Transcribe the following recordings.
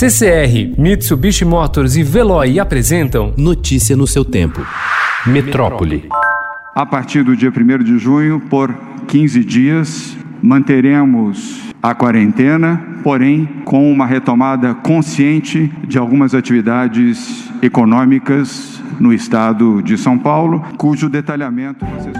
CCR, Mitsubishi Motors e Veloy apresentam Notícia no seu tempo. Metrópole. A partir do dia 1 de junho, por 15 dias, manteremos a quarentena, porém com uma retomada consciente de algumas atividades econômicas no estado de São Paulo, cujo detalhamento vocês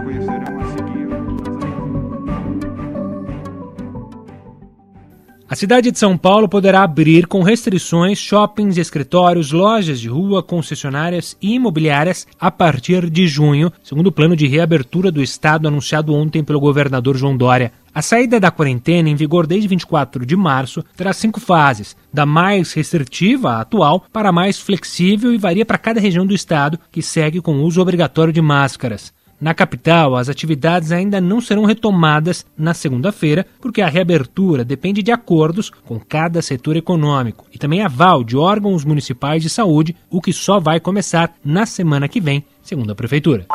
A cidade de São Paulo poderá abrir com restrições shoppings, escritórios, lojas de rua, concessionárias e imobiliárias a partir de junho, segundo o plano de reabertura do estado anunciado ontem pelo governador João Dória. A saída da quarentena, em vigor desde 24 de março, terá cinco fases, da mais restritiva, a atual, para a mais flexível e varia para cada região do estado, que segue com o uso obrigatório de máscaras. Na capital, as atividades ainda não serão retomadas na segunda-feira, porque a reabertura depende de acordos com cada setor econômico e também aval de órgãos municipais de saúde, o que só vai começar na semana que vem, segundo a Prefeitura.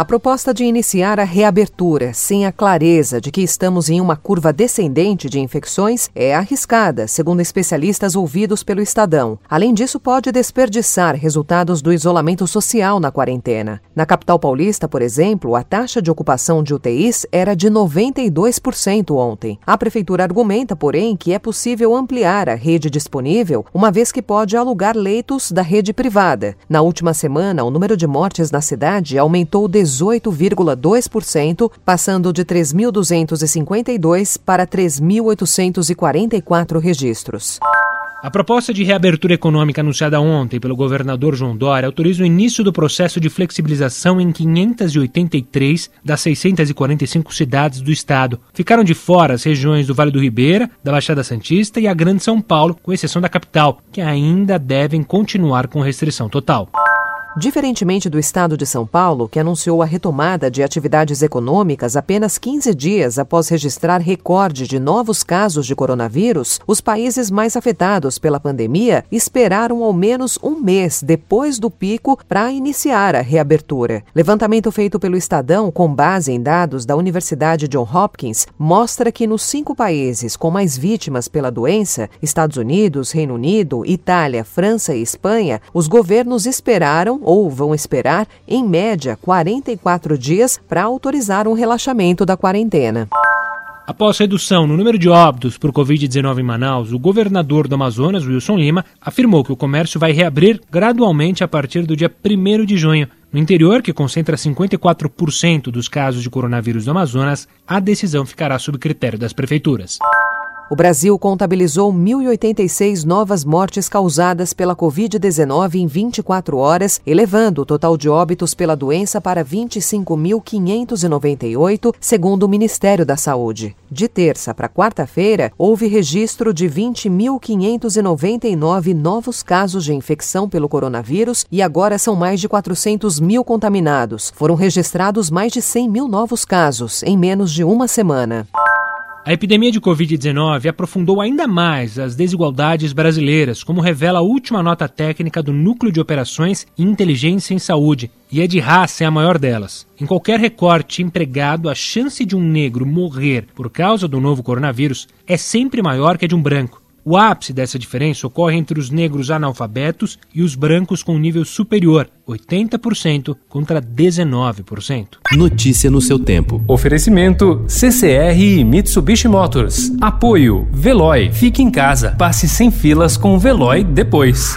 A proposta de iniciar a reabertura sem a clareza de que estamos em uma curva descendente de infecções é arriscada, segundo especialistas ouvidos pelo Estadão. Além disso, pode desperdiçar resultados do isolamento social na quarentena. Na capital paulista, por exemplo, a taxa de ocupação de UTIs era de 92% ontem. A prefeitura argumenta, porém, que é possível ampliar a rede disponível, uma vez que pode alugar leitos da rede privada. Na última semana, o número de mortes na cidade aumentou 18,2%, passando de 3.252 para 3.844 registros. A proposta de reabertura econômica anunciada ontem pelo governador João Dória autoriza o início do processo de flexibilização em 583 das 645 cidades do estado. Ficaram de fora as regiões do Vale do Ribeira, da Baixada Santista e a Grande São Paulo, com exceção da capital, que ainda devem continuar com restrição total. Diferentemente do estado de São Paulo, que anunciou a retomada de atividades econômicas apenas 15 dias após registrar recorde de novos casos de coronavírus, os países mais afetados pela pandemia esperaram ao menos um mês depois do pico para iniciar a reabertura. Levantamento feito pelo Estadão, com base em dados da Universidade John Hopkins, mostra que nos cinco países com mais vítimas pela doença Estados Unidos, Reino Unido, Itália, França e Espanha os governos esperaram ou vão esperar, em média, 44 dias para autorizar um relaxamento da quarentena. Após redução no número de óbitos por Covid-19 em Manaus, o governador do Amazonas, Wilson Lima, afirmou que o comércio vai reabrir gradualmente a partir do dia 1 de junho. No interior, que concentra 54% dos casos de coronavírus do Amazonas, a decisão ficará sob critério das prefeituras. O Brasil contabilizou 1.086 novas mortes causadas pela Covid-19 em 24 horas, elevando o total de óbitos pela doença para 25.598, segundo o Ministério da Saúde. De terça para quarta-feira, houve registro de 20.599 novos casos de infecção pelo coronavírus e agora são mais de 400 mil contaminados. Foram registrados mais de 100 mil novos casos em menos de uma semana. A epidemia de Covid-19 aprofundou ainda mais as desigualdades brasileiras, como revela a última nota técnica do Núcleo de Operações e Inteligência em Saúde, e é de raça é a maior delas. Em qualquer recorte empregado, a chance de um negro morrer por causa do novo coronavírus é sempre maior que a de um branco. O ápice dessa diferença ocorre entre os negros analfabetos e os brancos com nível superior, 80% contra 19%. Notícia no seu tempo. Oferecimento CCR e Mitsubishi Motors. Apoio Veloy. Fique em casa. Passe sem filas com o Veloy depois.